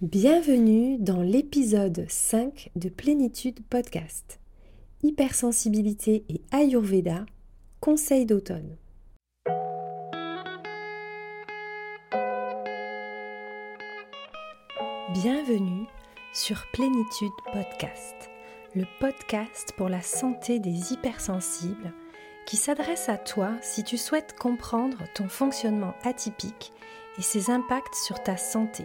Bienvenue dans l'épisode 5 de Plénitude Podcast. Hypersensibilité et Ayurveda, conseil d'automne. Bienvenue sur Plénitude Podcast, le podcast pour la santé des hypersensibles qui s'adresse à toi si tu souhaites comprendre ton fonctionnement atypique et ses impacts sur ta santé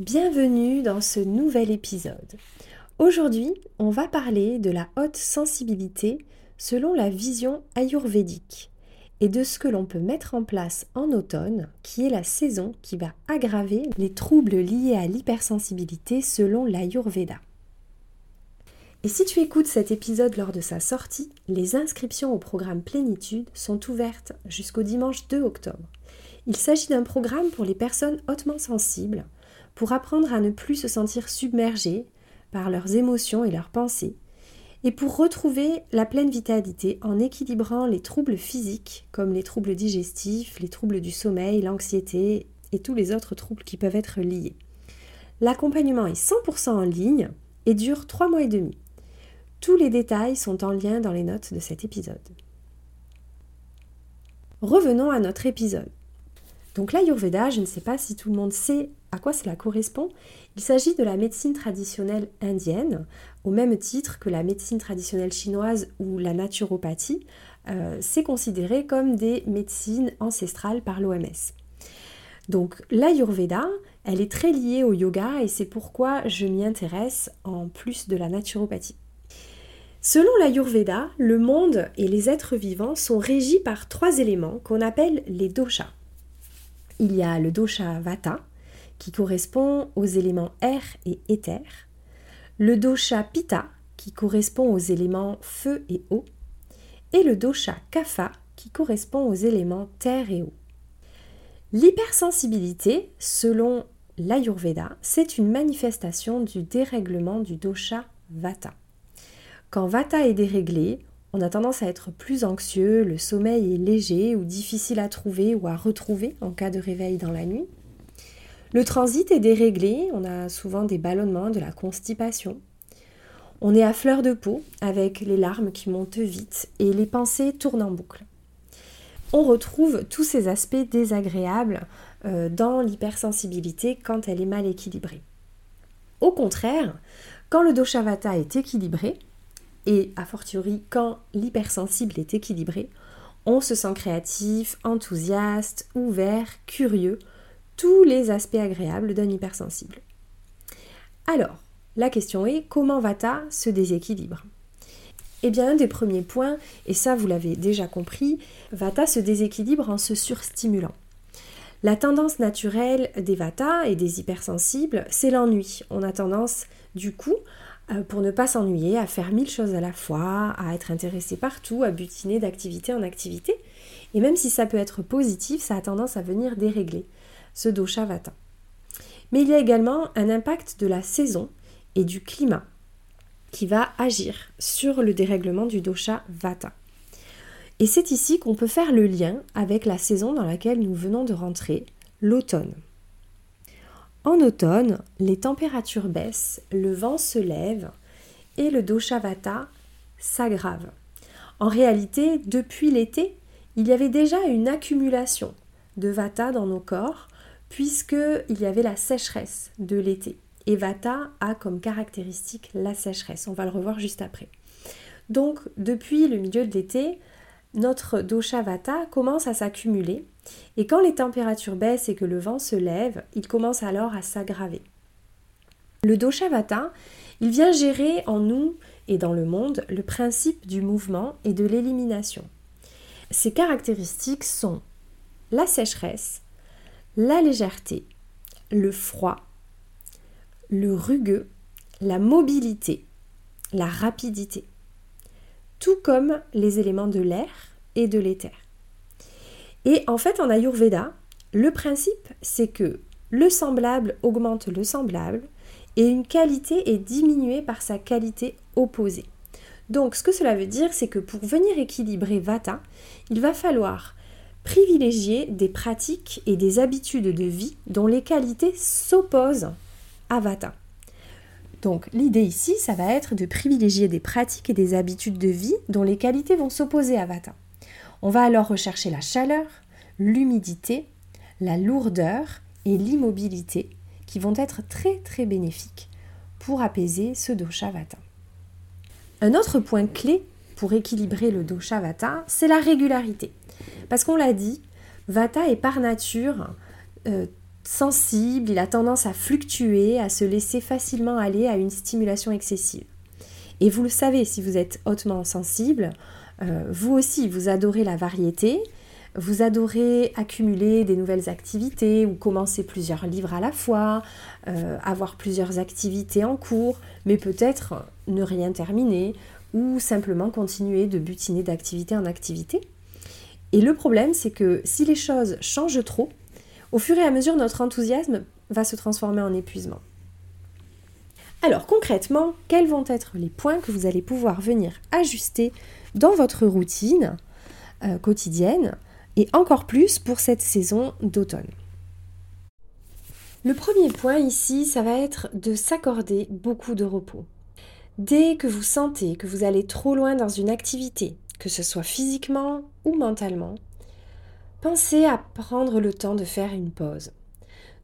Bienvenue dans ce nouvel épisode. Aujourd'hui, on va parler de la haute sensibilité selon la vision ayurvédique et de ce que l'on peut mettre en place en automne, qui est la saison qui va aggraver les troubles liés à l'hypersensibilité selon l'ayurveda. Et si tu écoutes cet épisode lors de sa sortie, les inscriptions au programme Plénitude sont ouvertes jusqu'au dimanche 2 octobre. Il s'agit d'un programme pour les personnes hautement sensibles pour apprendre à ne plus se sentir submergés par leurs émotions et leurs pensées, et pour retrouver la pleine vitalité en équilibrant les troubles physiques comme les troubles digestifs, les troubles du sommeil, l'anxiété et tous les autres troubles qui peuvent être liés. L'accompagnement est 100% en ligne et dure 3 mois et demi. Tous les détails sont en lien dans les notes de cet épisode. Revenons à notre épisode. Donc l'Ayurveda, je ne sais pas si tout le monde sait à quoi cela correspond. Il s'agit de la médecine traditionnelle indienne, au même titre que la médecine traditionnelle chinoise ou la naturopathie. Euh, c'est considéré comme des médecines ancestrales par l'OMS. Donc l'Ayurveda, elle est très liée au yoga et c'est pourquoi je m'y intéresse en plus de la naturopathie. Selon l'Ayurveda, le monde et les êtres vivants sont régis par trois éléments qu'on appelle les doshas. Il y a le dosha Vata, qui correspond aux éléments air et éther, le dosha Pitta qui correspond aux éléments feu et eau, et le dosha Kapha qui correspond aux éléments terre et eau. L'hypersensibilité, selon l'Ayurveda, c'est une manifestation du dérèglement du dosha Vata. Quand Vata est déréglé, on a tendance à être plus anxieux, le sommeil est léger ou difficile à trouver ou à retrouver en cas de réveil dans la nuit. Le transit est déréglé, on a souvent des ballonnements, de la constipation. On est à fleur de peau avec les larmes qui montent vite et les pensées tournent en boucle. On retrouve tous ces aspects désagréables euh, dans l'hypersensibilité quand elle est mal équilibrée. Au contraire, quand le doshavata est équilibré, et a fortiori quand l'hypersensible est équilibré, on se sent créatif, enthousiaste, ouvert, curieux, tous les aspects agréables d'un hypersensible. Alors, la question est comment Vata se déséquilibre? Eh bien, un des premiers points, et ça vous l'avez déjà compris, Vata se déséquilibre en se surstimulant. La tendance naturelle des Vata et des hypersensibles, c'est l'ennui. On a tendance, du coup, pour ne pas s'ennuyer, à faire mille choses à la fois, à être intéressé partout, à butiner d'activité en activité. Et même si ça peut être positif, ça a tendance à venir dérégler ce dosha vata. Mais il y a également un impact de la saison et du climat qui va agir sur le dérèglement du dosha vata. Et c'est ici qu'on peut faire le lien avec la saison dans laquelle nous venons de rentrer, l'automne. En automne, les températures baissent, le vent se lève et le dosha vata s'aggrave. En réalité, depuis l'été, il y avait déjà une accumulation de vata dans nos corps puisqu'il y avait la sécheresse de l'été. Et Vata a comme caractéristique la sécheresse. On va le revoir juste après. Donc, depuis le milieu de l'été, notre dosha Vata commence à s'accumuler. Et quand les températures baissent et que le vent se lève, il commence alors à s'aggraver. Le dosha Vata, Il vient gérer en nous et dans le monde le principe du mouvement et de l'élimination. Ses caractéristiques sont la sécheresse, la légèreté, le froid, le rugueux, la mobilité, la rapidité, tout comme les éléments de l'air et de l'éther. Et en fait, en Ayurveda, le principe, c'est que le semblable augmente le semblable et une qualité est diminuée par sa qualité opposée. Donc, ce que cela veut dire, c'est que pour venir équilibrer Vata, il va falloir privilégier des pratiques et des habitudes de vie dont les qualités s'opposent à Vata. Donc l'idée ici, ça va être de privilégier des pratiques et des habitudes de vie dont les qualités vont s'opposer à Vata. On va alors rechercher la chaleur, l'humidité, la lourdeur et l'immobilité qui vont être très très bénéfiques pour apaiser ce dosha Vata. Un autre point clé pour équilibrer le dosha Vata, c'est la régularité. Parce qu'on l'a dit, Vata est par nature euh, sensible, il a tendance à fluctuer, à se laisser facilement aller à une stimulation excessive. Et vous le savez, si vous êtes hautement sensible, euh, vous aussi, vous adorez la variété, vous adorez accumuler des nouvelles activités ou commencer plusieurs livres à la fois, euh, avoir plusieurs activités en cours, mais peut-être ne rien terminer ou simplement continuer de butiner d'activité en activité. Et le problème, c'est que si les choses changent trop, au fur et à mesure, notre enthousiasme va se transformer en épuisement. Alors concrètement, quels vont être les points que vous allez pouvoir venir ajuster dans votre routine euh, quotidienne et encore plus pour cette saison d'automne? Le premier point ici, ça va être de s'accorder beaucoup de repos. Dès que vous sentez que vous allez trop loin dans une activité, que ce soit physiquement ou mentalement, pensez à prendre le temps de faire une pause,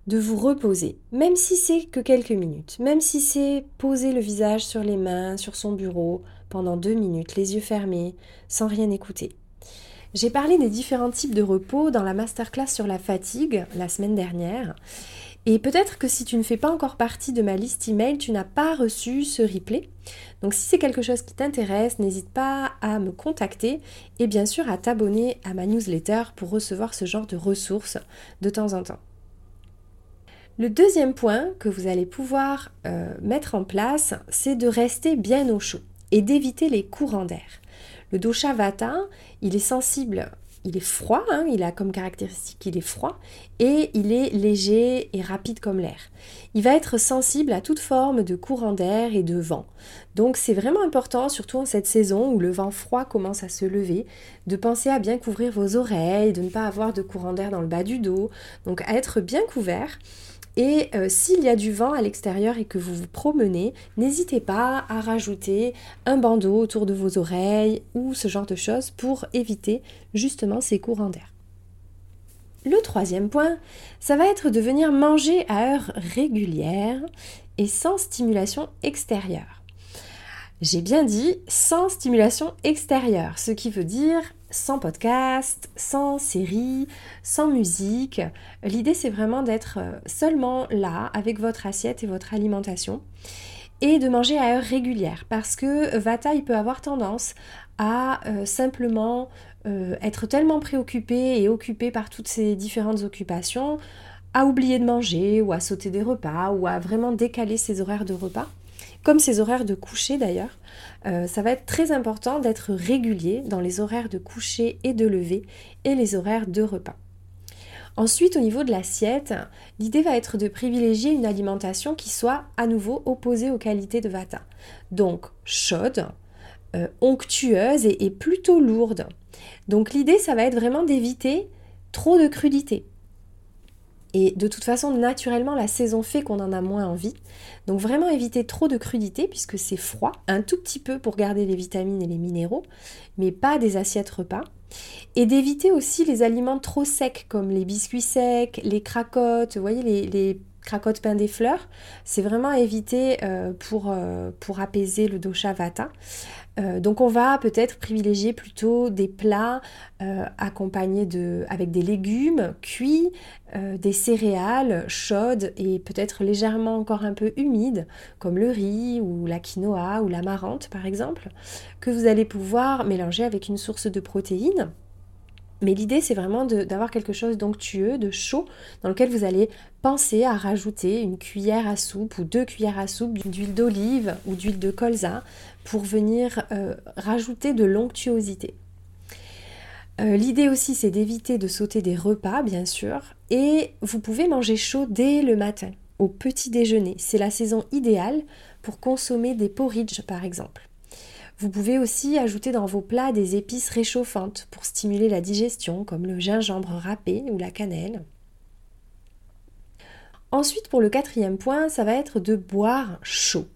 de vous reposer, même si c'est que quelques minutes, même si c'est poser le visage sur les mains, sur son bureau, pendant deux minutes, les yeux fermés, sans rien écouter. J'ai parlé des différents types de repos dans la masterclass sur la fatigue la semaine dernière et peut-être que si tu ne fais pas encore partie de ma liste email, tu n'as pas reçu ce replay. Donc si c'est quelque chose qui t'intéresse, n'hésite pas à me contacter et bien sûr à t'abonner à ma newsletter pour recevoir ce genre de ressources de temps en temps. Le deuxième point que vous allez pouvoir euh, mettre en place, c'est de rester bien au chaud et d'éviter les courants d'air. Le dosha vata, il est sensible il est froid, hein, il a comme caractéristique qu'il est froid, et il est léger et rapide comme l'air. Il va être sensible à toute forme de courant d'air et de vent. Donc c'est vraiment important, surtout en cette saison où le vent froid commence à se lever, de penser à bien couvrir vos oreilles, de ne pas avoir de courant d'air dans le bas du dos, donc à être bien couvert. Et euh, s'il y a du vent à l'extérieur et que vous vous promenez, n'hésitez pas à rajouter un bandeau autour de vos oreilles ou ce genre de choses pour éviter justement ces courants d'air. Le troisième point, ça va être de venir manger à heure régulière et sans stimulation extérieure. J'ai bien dit sans stimulation extérieure, ce qui veut dire sans podcast, sans série, sans musique. L'idée c'est vraiment d'être euh, seulement là avec votre assiette et votre alimentation et de manger à heure régulière parce que Vata il peut avoir tendance à euh, simplement euh, être tellement préoccupé et occupé par toutes ces différentes occupations à oublier de manger ou à sauter des repas ou à vraiment décaler ses horaires de repas comme ses horaires de coucher d'ailleurs, euh, ça va être très important d'être régulier dans les horaires de coucher et de lever et les horaires de repas. Ensuite, au niveau de l'assiette, l'idée va être de privilégier une alimentation qui soit à nouveau opposée aux qualités de Vata. Donc chaude, euh, onctueuse et, et plutôt lourde. Donc l'idée, ça va être vraiment d'éviter trop de crudité. Et de toute façon, naturellement, la saison fait qu'on en a moins envie. Donc vraiment éviter trop de crudité puisque c'est froid, un tout petit peu pour garder les vitamines et les minéraux, mais pas des assiettes repas. Et d'éviter aussi les aliments trop secs comme les biscuits secs, les cracottes, vous voyez, les, cracotte pain des fleurs, c'est vraiment à éviter pour, pour apaiser le dosha vata. donc on va peut-être privilégier plutôt des plats accompagnés de, avec des légumes cuits, des céréales chaudes et peut-être légèrement encore un peu humides, comme le riz ou la quinoa ou l'amarante par exemple, que vous allez pouvoir mélanger avec une source de protéines. Mais l'idée, c'est vraiment d'avoir quelque chose d'onctueux, de chaud, dans lequel vous allez penser à rajouter une cuillère à soupe ou deux cuillères à soupe d'huile d'olive ou d'huile de colza pour venir euh, rajouter de l'onctuosité. Euh, l'idée aussi, c'est d'éviter de sauter des repas, bien sûr, et vous pouvez manger chaud dès le matin, au petit déjeuner. C'est la saison idéale pour consommer des porridge, par exemple. Vous pouvez aussi ajouter dans vos plats des épices réchauffantes pour stimuler la digestion, comme le gingembre râpé ou la cannelle. Ensuite, pour le quatrième point, ça va être de boire chaud.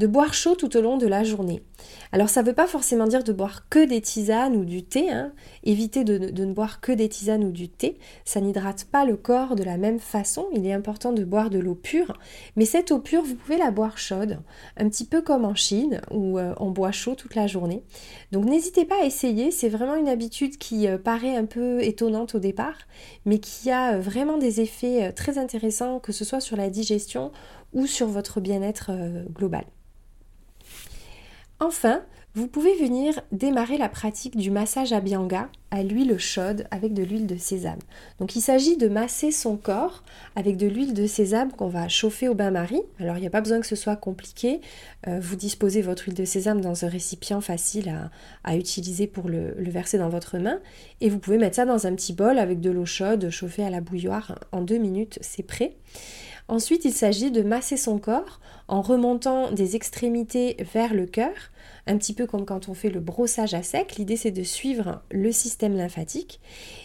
De boire chaud tout au long de la journée. Alors ça ne veut pas forcément dire de boire que des tisanes ou du thé. Hein. Évitez de, ne boire que des tisanes ou du thé. Ça n'hydrate pas le corps de la même façon. Il est important de boire de l'eau pure. Mais cette eau pure, vous pouvez la boire chaude. Un petit peu comme en Chine où euh, on boit chaud toute la journée. Donc n'hésitez pas à essayer. C'est vraiment une habitude qui euh, paraît un peu étonnante au départ. Mais qui a euh, vraiment des effets très intéressants que ce soit sur la digestion ou sur votre bien-être global. Enfin, vous pouvez venir démarrer la pratique du massage à bianga à l'huile chaude avec de l'huile de sésame. Donc il s'agit de masser son corps avec de l'huile de sésame qu'on va chauffer au bain-marie. Alors il n'y a pas besoin que ce soit compliqué. Euh, vous disposez votre huile de sésame dans un récipient facile à, utiliser pour le, le, verser dans votre main. Et vous pouvez mettre ça dans un petit bol avec de l'eau chaude chauffée à la bouilloire. En deux minutes, c'est prêt. Ensuite, il s'agit de masser son corps en remontant des extrémités vers le cœur, un petit peu comme quand on fait le brossage à sec. L'idée, c'est de suivre le système lymphatique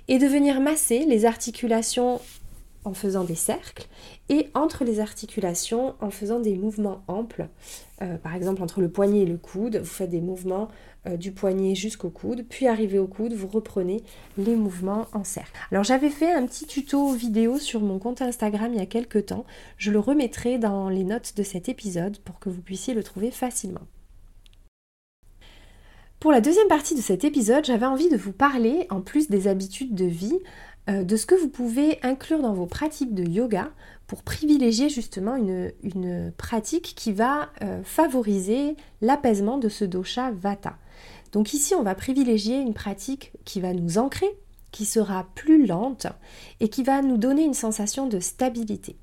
et de venir masser les articulations en faisant des cercles et entre les articulations en faisant des mouvements amples. Euh, par exemple, entre le poignet et le coude, vous faites des mouvements euh, du poignet jusqu'au coude, puis arrivé au coude, vous reprenez les mouvements en cercle. Alors j'avais fait un petit tuto vidéo sur mon compte Instagram il y a quelques temps, je le remettrai dans les notes de cet épisode pour que vous puissiez le trouver facilement. Pour la deuxième partie de cet épisode, j'avais envie de vous parler, en plus des habitudes de vie, euh, de ce que vous pouvez inclure dans vos pratiques de yoga pour privilégier justement une, pratique qui va euh, favoriser l'apaisement de ce dosha vata. Donc ici, on va privilégier une pratique qui va nous ancrer, qui sera plus lente et qui va nous donner une sensation de stabilité.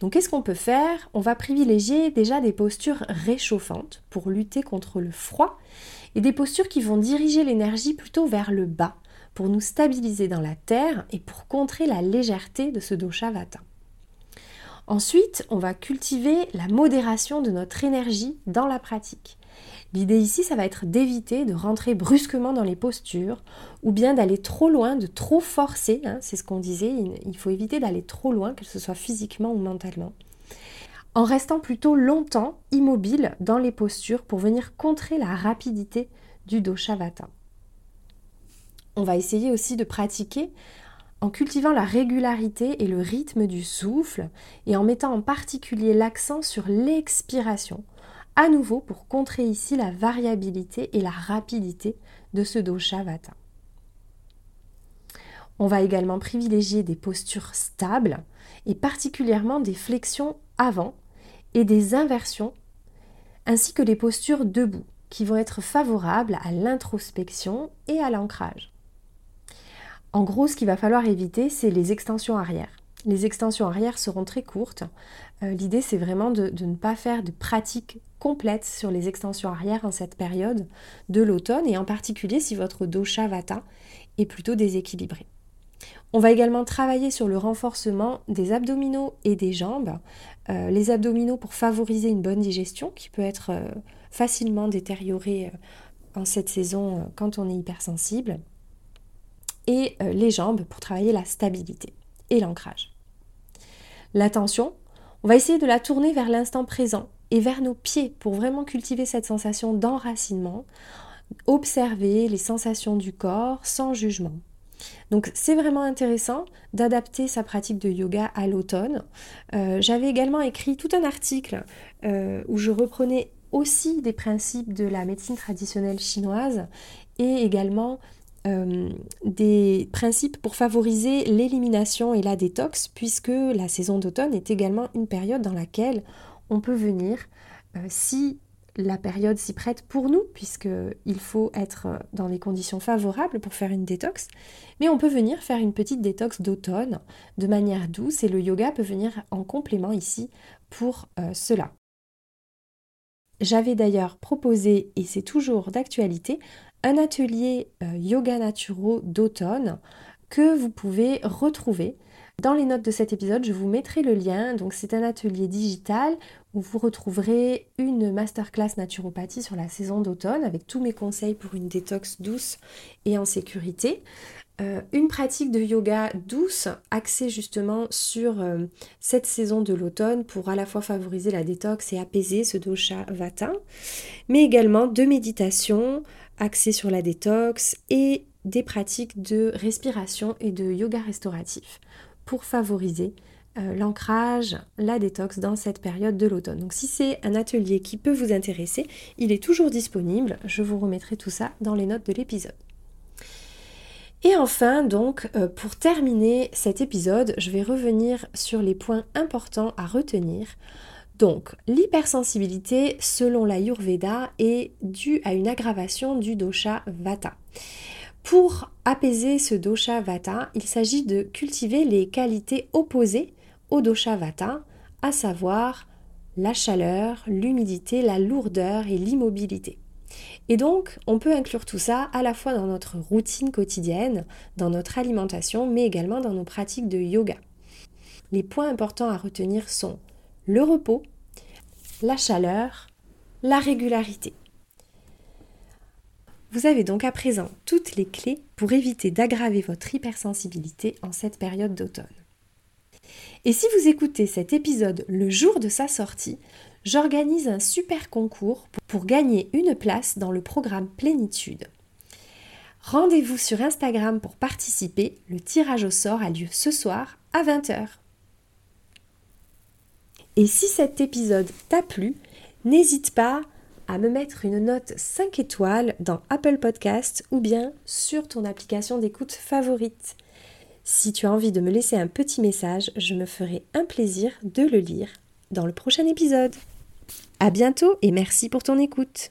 Donc qu'est-ce qu'on peut faire? On va privilégier déjà des postures réchauffantes pour lutter contre le froid et des postures qui vont diriger l'énergie plutôt vers le bas pour nous stabiliser dans la terre et pour contrer la légèreté de ce dosha vata. Ensuite, on va cultiver la modération de notre énergie dans la pratique. L'idée ici, ça va être d'éviter de rentrer brusquement dans les postures ou bien d'aller trop loin, de trop forcer. Hein, c'est ce qu'on disait, il faut éviter d'aller trop loin, que ce soit physiquement ou mentalement. En restant plutôt longtemps immobile dans les postures pour venir contrer la rapidité du dosha vata. On va essayer aussi de pratiquer en cultivant la régularité et le rythme du souffle et en mettant en particulier l'accent sur l'expiration à nouveau pour contrer ici la variabilité et la rapidité de ce dosha vata. On va également privilégier des postures stables et particulièrement des flexions avant et des inversions ainsi que les postures debout qui vont être favorables à l'introspection et à l'ancrage. En gros, ce qu'il va falloir éviter, c'est les extensions arrière. Les extensions arrière seront très courtes. Euh, l'idée, c'est vraiment de, ne pas faire de pratique complète sur les extensions arrière en cette période de l'automne et en particulier si votre dosha vata est plutôt déséquilibré. On va également travailler sur le renforcement des abdominaux et des jambes. Euh, les abdominaux pour favoriser une bonne digestion qui peut être euh, facilement détériorée en cette saison quand on est hypersensible. Et les jambes pour travailler la stabilité et l'ancrage. L'attention, on va essayer de la tourner vers l'instant présent et vers nos pieds pour vraiment cultiver cette sensation d'enracinement, observer les sensations du corps sans jugement. Donc c'est vraiment intéressant d'adapter sa pratique de yoga à l'automne. Euh, j'avais également écrit tout un article euh, où je reprenais aussi des principes de la médecine traditionnelle chinoise et également euh, des principes pour favoriser l'élimination et la détox, puisque la saison d'automne est également une période dans laquelle on peut venir, si la période s'y prête pour nous, puisqu'il faut être dans des conditions favorables pour faire une détox. Mais on peut venir faire une petite détox d'automne de manière douce et le yoga peut venir en complément ici pour euh, cela. J'avais d'ailleurs proposé, et c'est toujours d'actualité, un atelier euh, yoga naturaux d'automne que vous pouvez retrouver dans les notes de cet épisode, je vous mettrai le lien. Donc c'est un atelier digital où vous retrouverez une masterclass naturopathie sur la saison d'automne avec tous mes conseils pour une détox douce et en sécurité. Euh, une pratique de yoga douce axée justement sur euh, cette saison de l'automne pour à la fois favoriser la détox et apaiser ce dosha vata, mais également de méditation axée sur la détox et des pratiques de respiration et de yoga restauratif pour favoriser euh, l'ancrage, la détox dans cette période de l'automne. Donc si c'est un atelier qui peut vous intéresser, il est toujours disponible. Je vous remettrai tout ça dans les notes de l'épisode. Et enfin, donc, euh, pour terminer cet épisode, je vais revenir sur les points importants à retenir. Donc, l'hypersensibilité, selon la Yurveda, est due à une aggravation du dosha Vata. Pour apaiser ce dosha vata, il s'agit de cultiver les qualités opposées au dosha à savoir la chaleur, l'humidité, la lourdeur et l'immobilité. Et donc, on peut inclure tout ça à la fois dans notre routine quotidienne, dans notre alimentation, mais également dans nos pratiques de yoga. Les points importants à retenir sont le repos, la chaleur, la régularité. Vous avez donc à présent toutes les clés pour éviter d'aggraver votre hypersensibilité en cette période d'automne. Et si vous écoutez cet épisode le jour de sa sortie, j'organise un super concours pour gagner une place dans le programme Plénitude. Rendez-vous sur Instagram pour participer, le tirage au sort a lieu ce soir à 20h. Et si cet épisode t'a plu, n'hésite pas à me mettre une note 5 étoiles dans Apple Podcast ou bien sur ton application d'écoute favorite. Si tu as envie de me laisser un petit message, je me ferai un plaisir de le lire dans le prochain épisode. À bientôt et merci pour ton écoute.